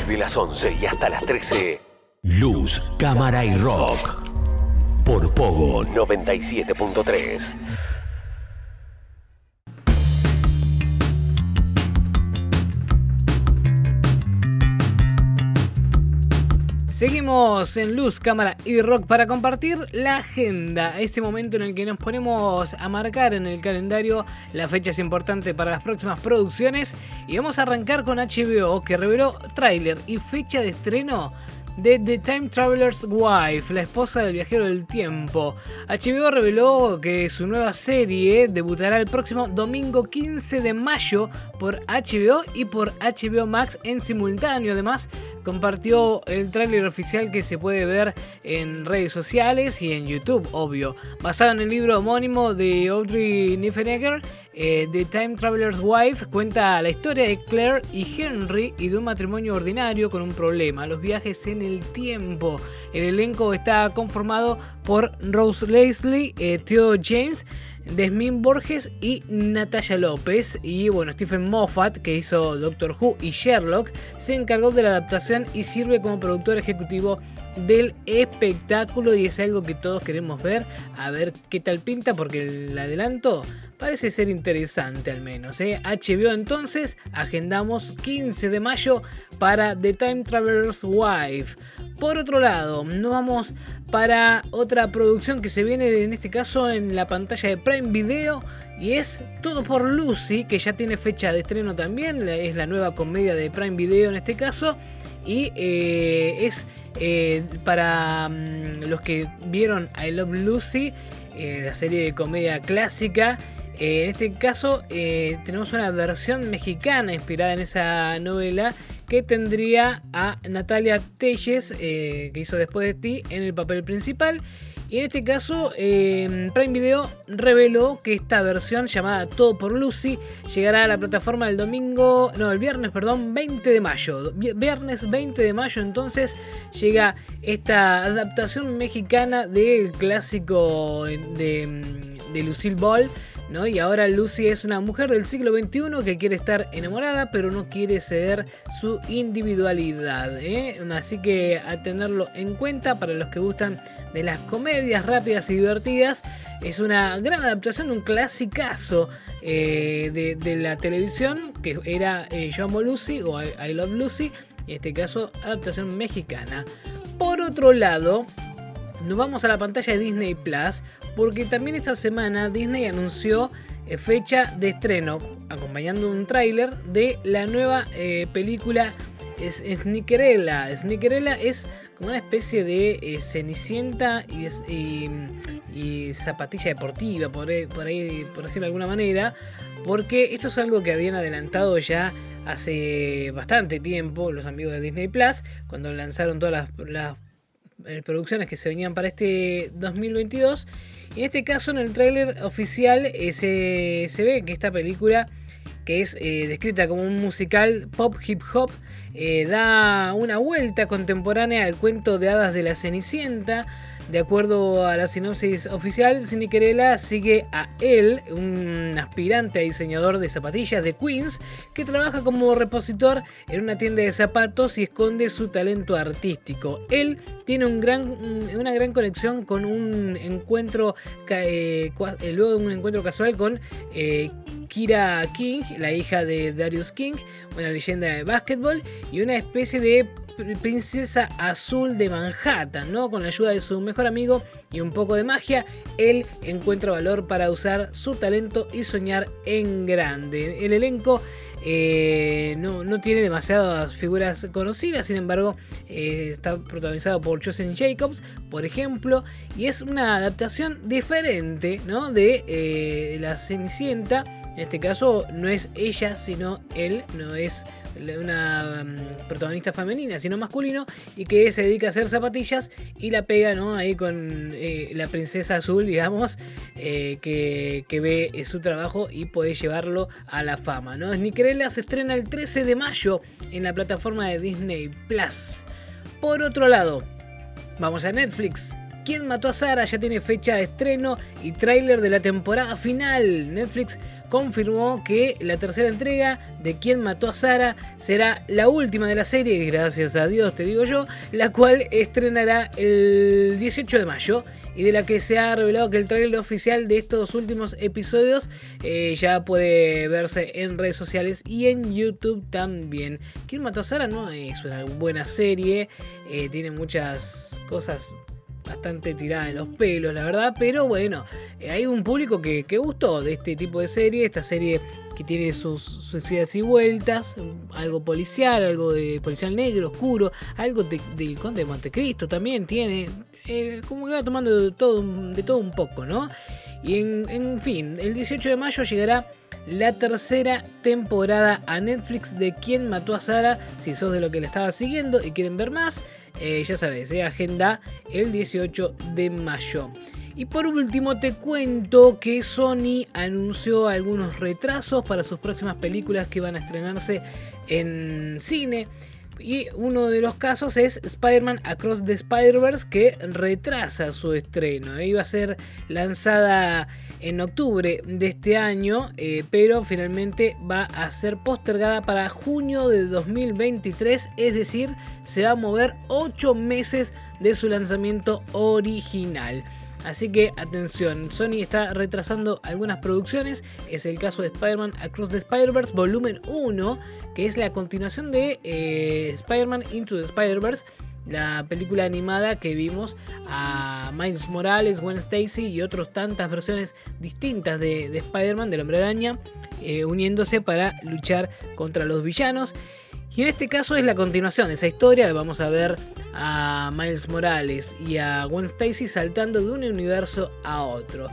Desde las 11 y hasta las 13. Luz, cámara y rock. Por Pogo 97.3. Seguimos en luz, cámara y rock para compartir la agenda, este momento en el que nos ponemos a marcar en el calendario las fechas importantes para las próximas producciones. Y vamos a arrancar con HBO que reveló tráiler y fecha de estreno de The Time Traveler's Wife, la esposa del viajero del tiempo. HBO reveló que su nueva serie debutará el próximo domingo 15 de mayo por HBO y por HBO Max en simultáneo. Además, compartió el tráiler oficial que se puede ver en redes sociales y en YouTube, obvio. Basado en el libro homónimo de Audrey Niffenegger, eh, The Time Traveler's Wife cuenta la historia de Claire y Henry y de un matrimonio ordinario con un problema, los viajes en el tiempo. El elenco está conformado por Rose Leslie, eh, Theo James, Desmond Borges y Natalia López. Y bueno, Stephen Moffat, que hizo Doctor Who y Sherlock, se encargó de la adaptación y sirve como productor ejecutivo del espectáculo y es algo que todos queremos ver, a ver qué tal pinta porque el adelanto parece ser interesante al menos. HBO ¿eh? entonces, agendamos 15 de mayo para The Time Traveler's Wife. Por otro lado, nos vamos para otra producción que se viene en este caso en la pantalla de Prime Video. Y es Todo por Lucy, que ya tiene fecha de estreno también. Es la nueva comedia de Prime Video en este caso. Y eh, es eh, para mm, los que vieron I Love Lucy, la serie de comedia clásica. Eh, en este caso eh, tenemos una versión mexicana inspirada en esa novela que tendría a Natalia Telles, eh, que hizo Después de ti, en el papel principal. Y en este caso, Prime Video reveló que esta versión llamada Todo por Lucy llegará a la plataforma el domingo, no, el viernes, perdón, 20 de mayo. Viernes 20 de mayo entonces llega esta adaptación mexicana del clásico de, de Lucille Ball y ahora Lucy es una mujer del siglo XXI que quiere estar enamorada, pero no quiere ceder su individualidad. ¿eh? Así que a tenerlo en cuenta para los que gustan de las comedias rápidas y divertidas. Es una gran adaptación, un clasicazo eh, de, la televisión que era eh, Yo amo Lucy o I Love Lucy. En este caso, adaptación mexicana. Por otro lado, nos vamos a la pantalla de Disney Plus porque también esta semana Disney anunció eh, fecha de estreno, acompañando un tráiler de la nueva eh, película Snickerella. Snickerella es como una especie de eh, cenicienta y, zapatilla deportiva, por, por ahí, por decirlo de alguna manera, porque esto es algo que habían adelantado ya hace bastante tiempo los amigos de Disney Plus, cuando lanzaron todas las eh, producciones que se venían para este 2022. Y en este caso, en el tráiler oficial, eh, se, ve que esta película, que es eh, descrita como un musical pop hip hop, da una vuelta contemporánea al cuento de hadas de la Cenicienta de acuerdo a la sinopsis oficial, Siniquerela sigue a él, un aspirante a diseñador de zapatillas de Queens, que trabaja como repositor en una tienda de zapatos y esconde su talento artístico. Él tiene una gran conexión con un encuentro, eh, eh, luego de un encuentro casual con eh, Kira King, la hija de Darius King, una leyenda de básquetbol, y una especie de princesa azul de Manhattan, ¿no? Con la ayuda de su mejor amigo y un poco de magia, él encuentra valor para usar su talento y soñar en grande. El elenco eh, no, tiene demasiadas figuras conocidas, sin embargo, eh, está protagonizado por Joseph Jacobs, por ejemplo, y es una adaptación diferente ¿no? de eh, La Cenicienta. En este caso no es ella, sino él, no es una mm, protagonista femenina, sino masculino, y que se dedica a hacer zapatillas y la pega ¿no? ahí con eh, la princesa azul, digamos, eh, que, ve eh, su trabajo y puede llevarlo a la fama. ¿no? Snickerella se estrena el 13 de mayo en la plataforma de Disney Plus. Por otro lado, vamos a Netflix. ¿Quién mató a Sara? Ya tiene fecha de estreno y tráiler de la temporada final. Netflix confirmó que la tercera entrega de Quién mató a Sara será la última de la serie, gracias a Dios te digo yo, la cual estrenará el 18 de mayo y de la que se ha revelado que el trailer oficial de estos últimos episodios eh, ya puede verse en redes sociales y en YouTube también. ¿Quién mató a Sara? No es una buena serie, eh, tiene muchas cosas bastante tirada en los pelos, la verdad. Pero bueno, eh, hay un público que, gustó de este tipo de serie. Esta serie que tiene sus, sus idas y vueltas, algo policial, algo de policial negro, oscuro, algo del Conde de Montecristo también tiene. Eh, como que va tomando de todo, de todo un poco, ¿no? Y en, en fin, el 18 de mayo llegará la tercera temporada a Netflix de Quién mató a Sara. Si sos de lo que le estaba siguiendo y quieren ver más, eh, ya sabes, eh, agenda el 18 de mayo. Y por último te cuento que Sony anunció algunos retrasos para sus próximas películas que van a estrenarse en cine. Y uno de los casos es Spider-Man Across the Spider-Verse que retrasa su estreno. Iba a ser lanzada en octubre de este año, eh, pero finalmente va a ser postergada para junio de 2023, es decir, se va a mover 8 meses de su lanzamiento original. Así que atención, Sony está retrasando algunas producciones. Es el caso de Spider-Man Across the Spider-Verse Volumen 1, que es la continuación de eh, Spider-Man Into the Spider-Verse la película animada que vimos a Miles Morales, Gwen Stacy y otras tantas versiones distintas de, Spider-Man, del Hombre Araña, eh, uniéndose para luchar contra los villanos. Y en este caso es la continuación de esa historia. Vamos a ver a Miles Morales y a Gwen Stacy saltando de un universo a otro.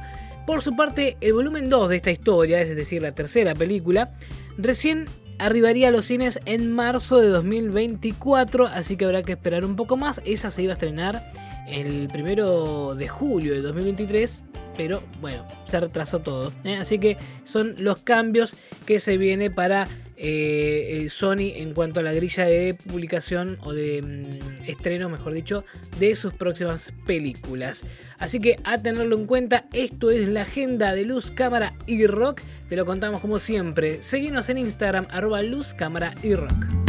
Por su parte, el volumen 2 de esta historia, es decir, la tercera película, recién arribaría a los cines en marzo de 2024, así que habrá que esperar un poco más. Esa se iba a estrenar el primero de julio de 2023, pero bueno, se retrasó todo. ¿eh? Así que son los cambios que se viene para eh, Sony en cuanto a la grilla de publicación o de mm, estreno, mejor dicho, de sus próximas películas. Así que a tenerlo en cuenta, esto es la agenda de luz, cámara y rock. Te lo contamos como siempre. Seguinos en Instagram, arroba luz, y rock.